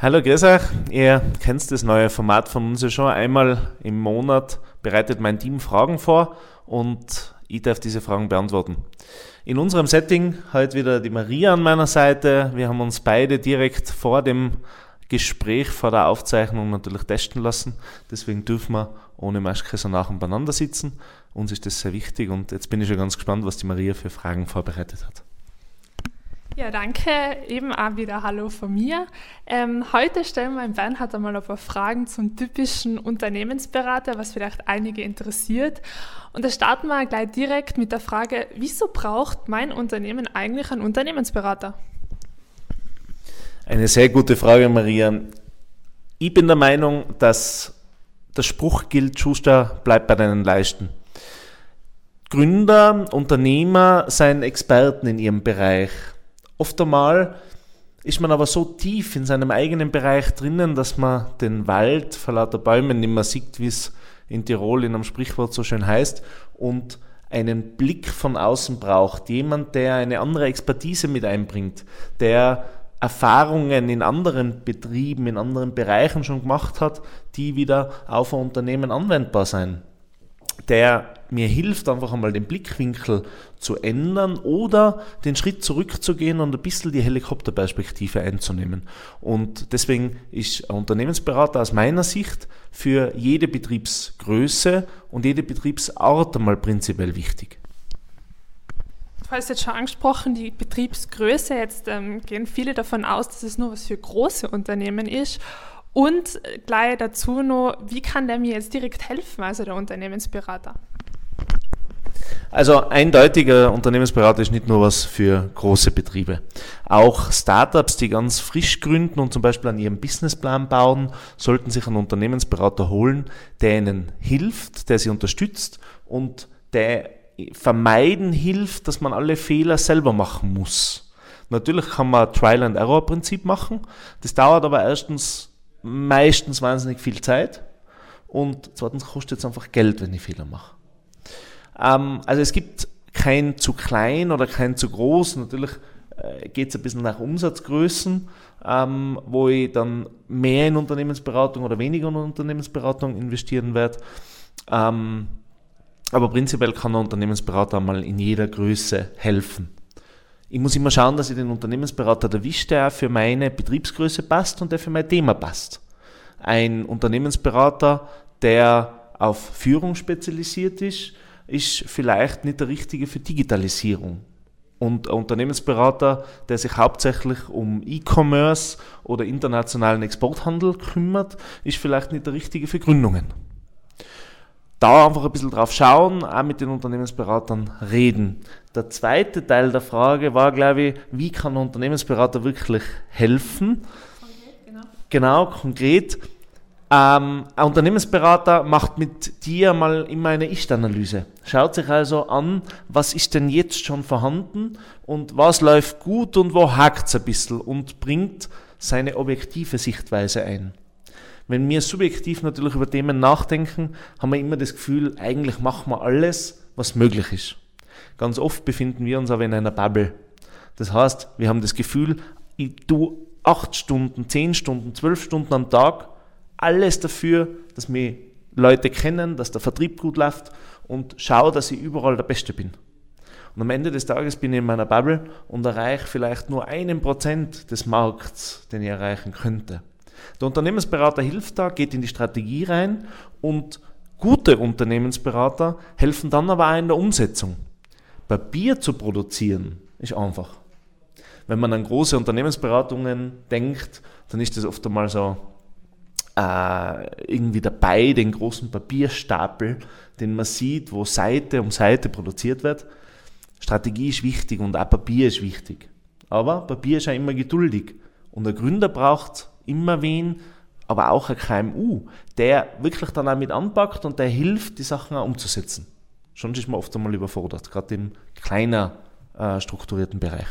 Hallo, grüß euch. Ihr kennt das neue Format von uns ja schon. Einmal im Monat bereitet mein Team Fragen vor und ich darf diese Fragen beantworten. In unserem Setting heute wieder die Maria an meiner Seite. Wir haben uns beide direkt vor dem Gespräch, vor der Aufzeichnung natürlich testen lassen. Deswegen dürfen wir ohne Maske so nach und beieinander sitzen. Uns ist das sehr wichtig und jetzt bin ich schon ganz gespannt, was die Maria für Fragen vorbereitet hat. Ja, danke. Eben auch wieder Hallo von mir. Ähm, heute stellen wir in Bernhard einmal ein paar Fragen zum typischen Unternehmensberater, was vielleicht einige interessiert. Und da starten wir gleich direkt mit der Frage, wieso braucht mein Unternehmen eigentlich einen Unternehmensberater? Eine sehr gute Frage, Maria. Ich bin der Meinung, dass der Spruch gilt, Schuster, bleib bei deinen Leisten. Gründer, Unternehmer seien Experten in ihrem Bereich. Oft einmal ist man aber so tief in seinem eigenen Bereich drinnen, dass man den Wald vor lauter Bäumen nicht mehr sieht, wie es in Tirol in einem Sprichwort so schön heißt, und einen Blick von außen braucht. Jemand, der eine andere Expertise mit einbringt, der Erfahrungen in anderen Betrieben, in anderen Bereichen schon gemacht hat, die wieder auf ein Unternehmen anwendbar sein der mir hilft, einfach einmal den Blickwinkel zu ändern oder den Schritt zurückzugehen und ein bisschen die Helikopterperspektive einzunehmen. Und deswegen ist ein Unternehmensberater aus meiner Sicht für jede Betriebsgröße und jede Betriebsart einmal prinzipiell wichtig. Du hast jetzt schon angesprochen, die Betriebsgröße. Jetzt ähm, gehen viele davon aus, dass es nur was für große Unternehmen ist. Und gleich dazu noch, wie kann der mir jetzt direkt helfen, also der Unternehmensberater? Also eindeutiger Unternehmensberater ist nicht nur was für große Betriebe. Auch Startups, die ganz frisch gründen und zum Beispiel an ihrem Businessplan bauen, sollten sich einen Unternehmensberater holen, der ihnen hilft, der sie unterstützt und der vermeiden hilft, dass man alle Fehler selber machen muss. Natürlich kann man Trial-and-Error-Prinzip machen. Das dauert aber erstens meistens wahnsinnig viel Zeit und zweitens kostet es einfach Geld, wenn ich Fehler mache. Ähm, also es gibt kein zu klein oder kein zu groß. Natürlich äh, geht es ein bisschen nach Umsatzgrößen, ähm, wo ich dann mehr in Unternehmensberatung oder weniger in Unternehmensberatung investieren werde. Ähm, aber prinzipiell kann ein Unternehmensberater mal in jeder Größe helfen. Ich muss immer schauen, dass ich den Unternehmensberater erwische, der für meine Betriebsgröße passt und der für mein Thema passt. Ein Unternehmensberater, der auf Führung spezialisiert ist, ist vielleicht nicht der richtige für Digitalisierung. Und ein Unternehmensberater, der sich hauptsächlich um E-Commerce oder internationalen Exporthandel kümmert, ist vielleicht nicht der richtige für Gründungen da einfach ein bisschen drauf schauen, auch mit den Unternehmensberatern reden. Der zweite Teil der Frage war, glaube ich, wie kann ein Unternehmensberater wirklich helfen? Konkret, genau. Genau, konkret. Ähm, ein Unternehmensberater macht mit dir mal immer eine Ist-Analyse. Schaut sich also an, was ist denn jetzt schon vorhanden und was läuft gut und wo hakt es ein bisschen und bringt seine objektive Sichtweise ein. Wenn wir subjektiv natürlich über Themen nachdenken, haben wir immer das Gefühl, eigentlich machen wir alles, was möglich ist. Ganz oft befinden wir uns aber in einer Bubble. Das heißt, wir haben das Gefühl, ich tue acht Stunden, zehn Stunden, zwölf Stunden am Tag alles dafür, dass mir Leute kennen, dass der Vertrieb gut läuft und schaue, dass ich überall der Beste bin. Und am Ende des Tages bin ich in meiner Bubble und erreiche vielleicht nur einen Prozent des Markts, den ich erreichen könnte. Der Unternehmensberater hilft da, geht in die Strategie rein und gute Unternehmensberater helfen dann aber auch in der Umsetzung. Papier zu produzieren ist einfach. Wenn man an große Unternehmensberatungen denkt, dann ist das oft einmal so äh, irgendwie dabei, den großen Papierstapel, den man sieht, wo Seite um Seite produziert wird. Strategie ist wichtig und auch Papier ist wichtig. Aber Papier ist ja immer geduldig. Und der Gründer braucht immer wen, aber auch ein KMU, der wirklich dann auch mit anpackt und der hilft, die Sachen auch umzusetzen. Schon ist man oft einmal überfordert, gerade im kleiner äh, strukturierten Bereich.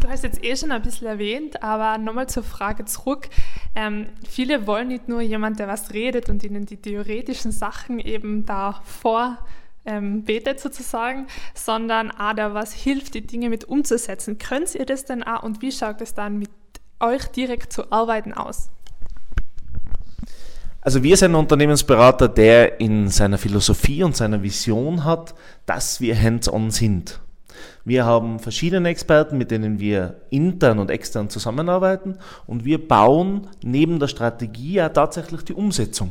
Du hast jetzt eh schon ein bisschen erwähnt, aber nochmal zur Frage zurück. Ähm, viele wollen nicht nur jemand, der was redet und ihnen die theoretischen Sachen eben da vor ähm, sozusagen, sondern auch der was hilft, die Dinge mit umzusetzen. Könnt ihr das denn auch und wie schaut es dann mit euch direkt zu arbeiten aus? Also wir sind ein Unternehmensberater, der in seiner Philosophie und seiner Vision hat, dass wir hands-on sind. Wir haben verschiedene Experten, mit denen wir intern und extern zusammenarbeiten und wir bauen neben der Strategie ja tatsächlich die Umsetzung.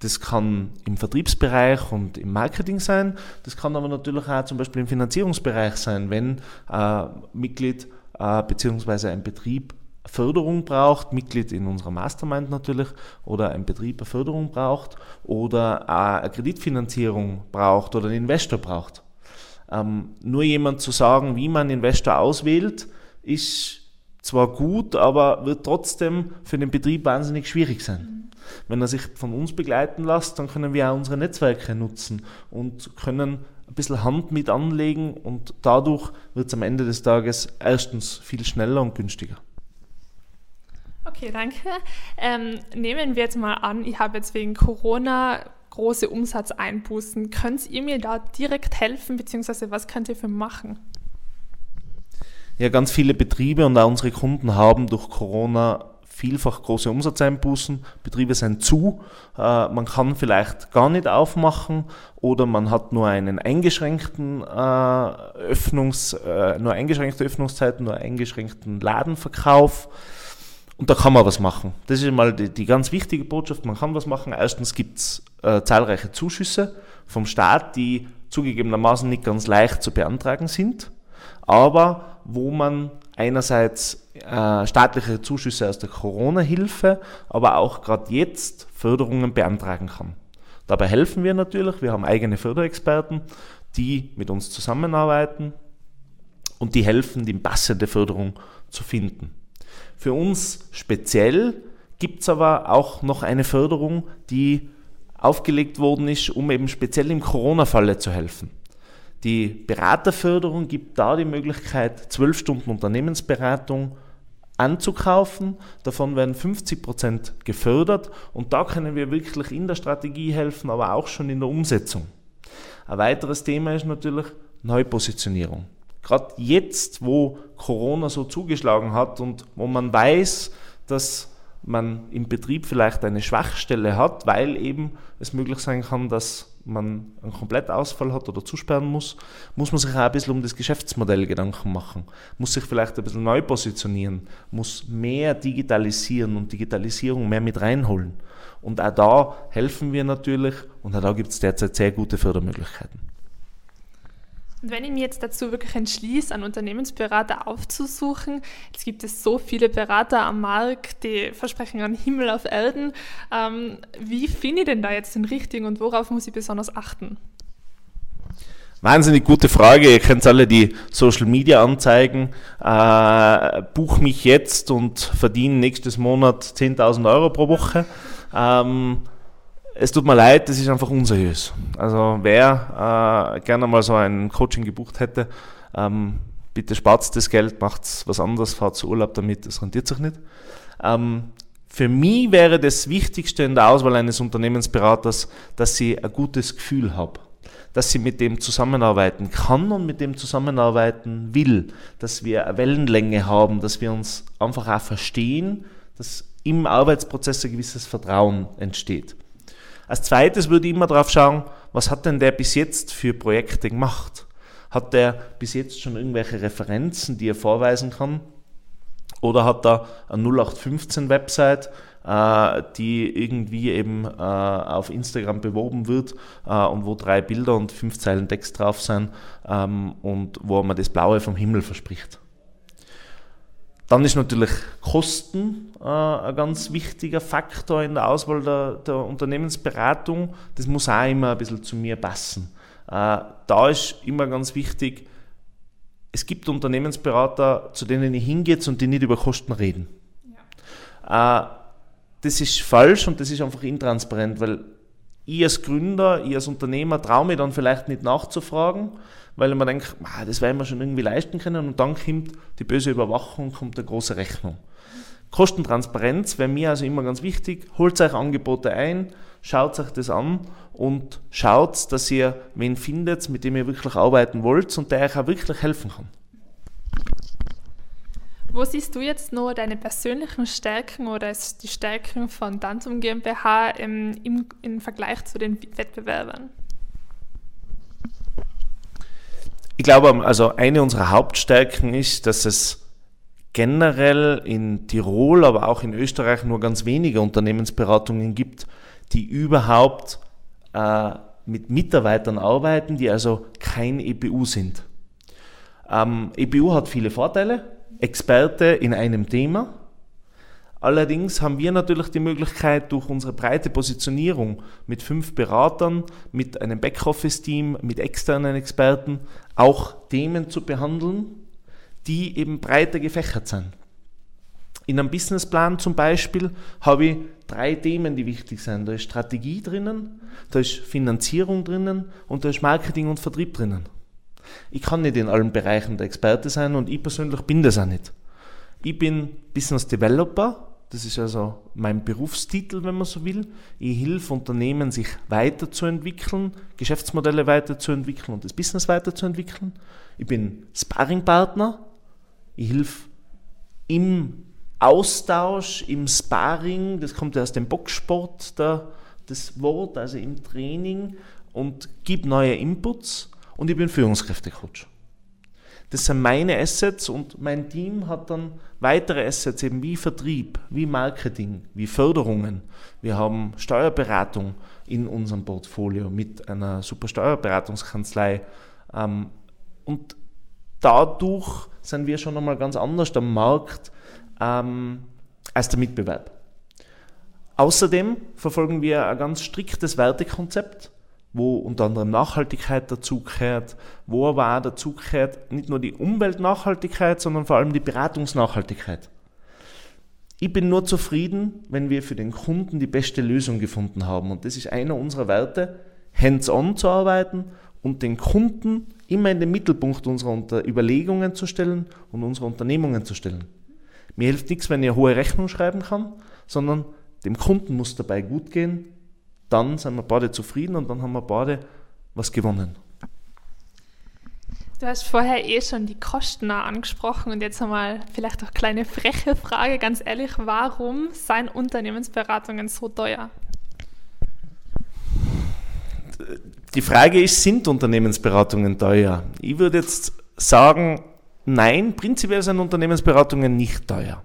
Das kann im Vertriebsbereich und im Marketing sein, das kann aber natürlich auch zum Beispiel im Finanzierungsbereich sein, wenn äh, Mitglied äh, bzw. ein Betrieb Förderung braucht, Mitglied in unserer Mastermind natürlich, oder ein Betrieb eine Förderung braucht oder eine Kreditfinanzierung braucht oder einen Investor braucht. Ähm, nur jemand zu sagen, wie man Investor auswählt, ist zwar gut, aber wird trotzdem für den Betrieb wahnsinnig schwierig sein. Wenn er sich von uns begleiten lässt, dann können wir auch unsere Netzwerke nutzen und können ein bisschen Hand mit anlegen und dadurch wird es am Ende des Tages erstens viel schneller und günstiger. Okay, danke. Ähm, nehmen wir jetzt mal an, ich habe jetzt wegen Corona große Umsatzeinbußen. Könnt ihr mir da direkt helfen, beziehungsweise was könnt ihr für machen? Ja, ganz viele Betriebe und auch unsere Kunden haben durch Corona vielfach große Umsatzeinbußen. Betriebe sind zu, äh, man kann vielleicht gar nicht aufmachen oder man hat nur einen eingeschränkten äh, Öffnungs, äh, nur eingeschränkte Öffnungszeiten, nur eingeschränkten Ladenverkauf. Und da kann man was machen. Das ist mal die, die ganz wichtige Botschaft. Man kann was machen. Erstens gibt es äh, zahlreiche Zuschüsse vom Staat, die zugegebenermaßen nicht ganz leicht zu beantragen sind, aber wo man einerseits äh, staatliche Zuschüsse aus der Corona-Hilfe, aber auch gerade jetzt Förderungen beantragen kann. Dabei helfen wir natürlich. Wir haben eigene Förderexperten, die mit uns zusammenarbeiten und die helfen, die passende Förderung zu finden. Für uns speziell gibt es aber auch noch eine Förderung, die aufgelegt worden ist, um eben speziell im Corona-Falle zu helfen. Die Beraterförderung gibt da die Möglichkeit, 12 Stunden Unternehmensberatung anzukaufen. Davon werden 50 Prozent gefördert und da können wir wirklich in der Strategie helfen, aber auch schon in der Umsetzung. Ein weiteres Thema ist natürlich Neupositionierung gerade jetzt, wo Corona so zugeschlagen hat und wo man weiß, dass man im Betrieb vielleicht eine Schwachstelle hat, weil eben es möglich sein kann, dass man einen Komplettausfall hat oder zusperren muss, muss man sich auch ein bisschen um das Geschäftsmodell Gedanken machen, muss sich vielleicht ein bisschen neu positionieren, muss mehr digitalisieren und Digitalisierung mehr mit reinholen. Und auch da helfen wir natürlich und auch da gibt es derzeit sehr gute Fördermöglichkeiten. Und wenn ich mich jetzt dazu wirklich entschließe, einen Unternehmensberater aufzusuchen, jetzt gibt es so viele Berater am Markt, die versprechen einen Himmel auf Erden. Ähm, wie finde ich denn da jetzt den richtigen und worauf muss ich besonders achten? Wahnsinnig gute Frage. Ihr kennt alle die Social Media Anzeigen. Äh, buch mich jetzt und verdiene nächstes Monat 10.000 Euro pro Woche. Ähm, es tut mir leid, das ist einfach unseriös. Also wer äh, gerne mal so ein Coaching gebucht hätte, ähm, bitte spart das Geld, macht was anderes, fahrt zu Urlaub damit, das rentiert sich nicht. Ähm, für mich wäre das Wichtigste in der Auswahl eines Unternehmensberaters, dass sie ein gutes Gefühl haben, dass sie mit dem zusammenarbeiten kann und mit dem zusammenarbeiten will, dass wir eine Wellenlänge haben, dass wir uns einfach auch verstehen, dass im Arbeitsprozess ein gewisses Vertrauen entsteht. Als zweites würde ich immer darauf schauen, was hat denn der bis jetzt für Projekte gemacht? Hat der bis jetzt schon irgendwelche Referenzen, die er vorweisen kann? Oder hat er eine 0815-Website, äh, die irgendwie eben äh, auf Instagram beworben wird äh, und wo drei Bilder und fünf Zeilen Text drauf sind ähm, und wo man das Blaue vom Himmel verspricht? Dann ist natürlich Kosten äh, ein ganz wichtiger Faktor in der Auswahl der, der, Unternehmensberatung. Das muss auch immer ein bisschen zu mir passen. Äh, da ist immer ganz wichtig, es gibt Unternehmensberater, zu denen ich hingehe und die nicht über Kosten reden. Ja. Äh, das ist falsch und das ist einfach intransparent, weil ich als Gründer, ich als Unternehmer traue mich dann vielleicht nicht nachzufragen, weil man denkt, ah, das werden wir schon irgendwie leisten können und dann kommt die böse Überwachung, kommt eine große Rechnung. Kostentransparenz wäre mir also immer ganz wichtig. Holt euch Angebote ein, schaut euch das an und schaut, dass ihr wen findet, mit dem ihr wirklich arbeiten wollt und der euch auch wirklich helfen kann. Wo siehst du jetzt nur deine persönlichen Stärken oder die Stärken von Dantum GmbH im, im, im Vergleich zu den Wettbewerbern? Ich glaube, also eine unserer Hauptstärken ist, dass es generell in Tirol, aber auch in Österreich nur ganz wenige Unternehmensberatungen gibt, die überhaupt äh, mit Mitarbeitern arbeiten, die also kein EBU sind. Ähm, EBU hat viele Vorteile, Experte in einem Thema. Allerdings haben wir natürlich die Möglichkeit, durch unsere breite Positionierung mit fünf Beratern, mit einem Backoffice-Team, mit externen Experten auch Themen zu behandeln, die eben breiter gefächert sind. In einem Businessplan zum Beispiel habe ich drei Themen, die wichtig sind. Da ist Strategie drinnen, da ist Finanzierung drinnen und da ist Marketing und Vertrieb drinnen. Ich kann nicht in allen Bereichen der Experte sein und ich persönlich bin das auch nicht. Ich bin Business Developer, das ist also mein Berufstitel, wenn man so will. Ich helfe Unternehmen, sich weiterzuentwickeln, Geschäftsmodelle weiterzuentwickeln und das Business weiterzuentwickeln. Ich bin Sparringpartner. Ich helfe im Austausch, im Sparring, das kommt ja aus dem Boxsport, der, das Wort, also im Training und gebe neue Inputs und ich bin Führungskräftecoach. Das sind meine Assets und mein Team hat dann weitere Assets eben wie Vertrieb, wie Marketing, wie Förderungen. Wir haben Steuerberatung in unserem Portfolio mit einer super Steuerberatungskanzlei. Ähm, und dadurch sind wir schon einmal ganz anders am Markt ähm, als der Mitbewerb. Außerdem verfolgen wir ein ganz striktes Wertekonzept wo unter anderem Nachhaltigkeit dazugehört, wo aber auch dazugehört nicht nur die Umweltnachhaltigkeit, sondern vor allem die Beratungsnachhaltigkeit. Ich bin nur zufrieden, wenn wir für den Kunden die beste Lösung gefunden haben. Und das ist einer unserer Werte, hands-on zu arbeiten und den Kunden immer in den Mittelpunkt unserer Überlegungen zu stellen und unserer Unternehmungen zu stellen. Mir hilft nichts, wenn ich eine hohe Rechnung schreiben kann, sondern dem Kunden muss dabei gut gehen, dann sind wir beide zufrieden und dann haben wir beide was gewonnen. Du hast vorher eh schon die Kosten angesprochen und jetzt einmal vielleicht auch eine kleine freche Frage, ganz ehrlich, warum seien Unternehmensberatungen so teuer? Die Frage ist, sind Unternehmensberatungen teuer? Ich würde jetzt sagen, nein, prinzipiell sind Unternehmensberatungen nicht teuer.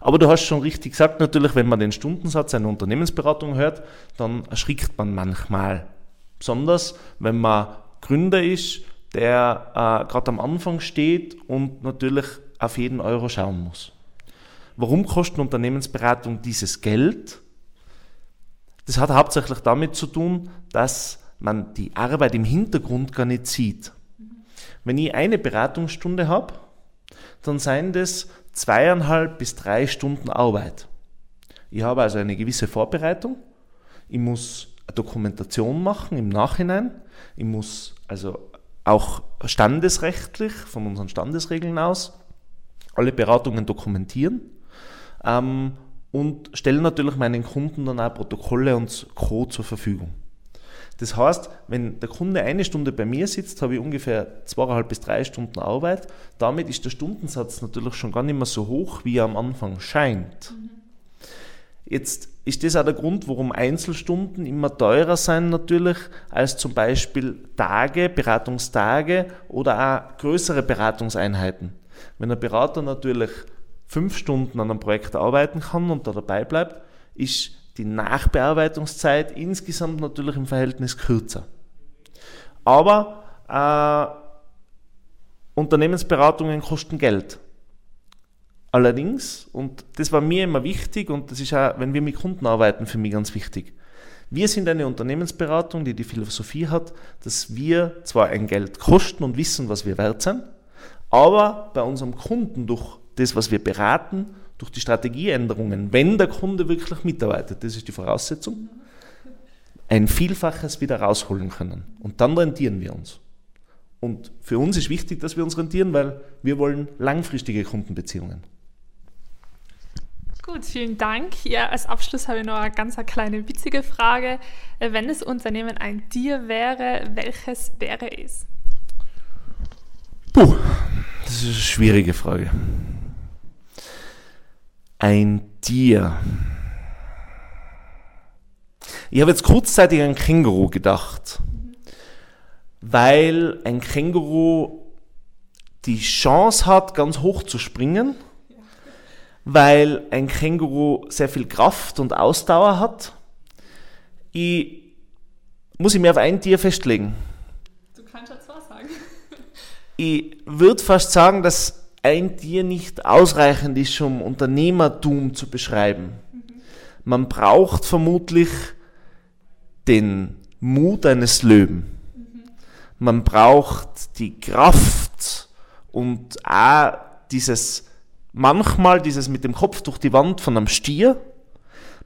Aber du hast schon richtig gesagt, natürlich, wenn man den Stundensatz einer Unternehmensberatung hört, dann erschrickt man manchmal. Besonders, wenn man Gründer ist, der äh, gerade am Anfang steht und natürlich auf jeden Euro schauen muss. Warum kostet Unternehmensberatung dieses Geld? Das hat hauptsächlich damit zu tun, dass man die Arbeit im Hintergrund gar nicht sieht. Wenn ich eine Beratungsstunde habe, dann seien das zweieinhalb bis drei Stunden Arbeit. Ich habe also eine gewisse Vorbereitung. Ich muss eine Dokumentation machen im Nachhinein. Ich muss also auch standesrechtlich von unseren Standesregeln aus alle Beratungen dokumentieren ähm, und stelle natürlich meinen Kunden dann auch Protokolle und Code zur Verfügung. Das heißt, wenn der Kunde eine Stunde bei mir sitzt, habe ich ungefähr zweieinhalb bis drei Stunden Arbeit. Damit ist der Stundensatz natürlich schon gar nicht mehr so hoch, wie er am Anfang scheint. Jetzt ist das auch der Grund, warum Einzelstunden immer teurer sein natürlich als zum Beispiel Tage, Beratungstage oder auch größere Beratungseinheiten. Wenn ein Berater natürlich fünf Stunden an einem Projekt arbeiten kann und da dabei bleibt, ist die Nachbearbeitungszeit insgesamt natürlich im Verhältnis kürzer. Aber äh, Unternehmensberatungen kosten Geld. Allerdings, und das war mir immer wichtig und das ist auch, wenn wir mit Kunden arbeiten, für mich ganz wichtig. Wir sind eine Unternehmensberatung, die die Philosophie hat, dass wir zwar ein Geld kosten und wissen, was wir wert sind, aber bei unserem Kunden durch das, was wir beraten, durch die Strategieänderungen, wenn der Kunde wirklich mitarbeitet, das ist die Voraussetzung, ein Vielfaches wieder rausholen können. Und dann rentieren wir uns. Und für uns ist wichtig, dass wir uns rentieren, weil wir wollen langfristige Kundenbeziehungen. Gut, vielen Dank. Ja, als Abschluss habe ich noch eine ganz eine kleine witzige Frage. Wenn das Unternehmen ein Tier wäre, welches wäre es? Puh, das ist eine schwierige Frage. Ein Tier. Ich habe jetzt kurzzeitig an Känguru gedacht, weil ein Känguru die Chance hat, ganz hoch zu springen, weil ein Känguru sehr viel Kraft und Ausdauer hat. Ich muss ich mir auf ein Tier festlegen. Du kannst ja zwei sagen. Ich würde fast sagen, dass ein Tier nicht ausreichend ist, um Unternehmertum zu beschreiben. Man braucht vermutlich den Mut eines Löwen. Man braucht die Kraft und auch dieses, manchmal dieses mit dem Kopf durch die Wand von einem Stier.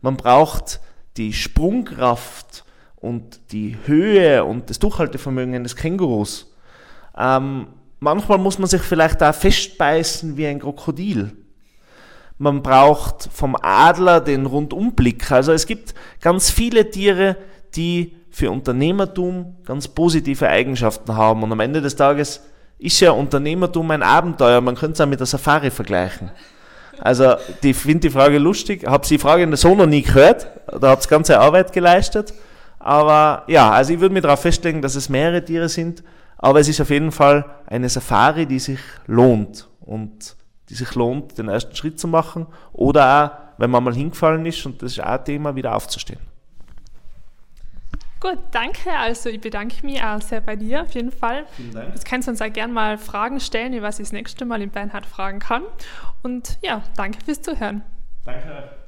Man braucht die Sprungkraft und die Höhe und das Durchhaltevermögen eines Kängurus. Ähm, manchmal muss man sich vielleicht da festbeißen wie ein Krokodil. Man braucht vom Adler den Rundumblick. Also es gibt ganz viele Tiere, die für Unternehmertum ganz positive Eigenschaften haben. Und am Ende des Tages ist ja Unternehmertum ein Abenteuer. Man könnte es auch mit der Safari vergleichen. Also, ich finde die Frage lustig. Habe die Frage in der so noch nie gehört. Da habt ihr ganze Arbeit geleistet. Aber ja, also ich würde mir darauf festlegen, dass es mehrere Tiere sind. Aber es ist auf jeden Fall eine Safari, die sich lohnt. Und die sich lohnt, den ersten Schritt zu machen. Oder auch, wenn man mal hingefallen ist, und das ist auch ein Thema, wieder aufzustehen. Gut, danke. Also ich bedanke mich auch sehr bei dir auf jeden Fall. Vielen Dank. Jetzt kannst du uns auch gerne mal Fragen stellen, was ich das nächste Mal in Bernhard fragen kann. Und ja, danke fürs Zuhören. Danke.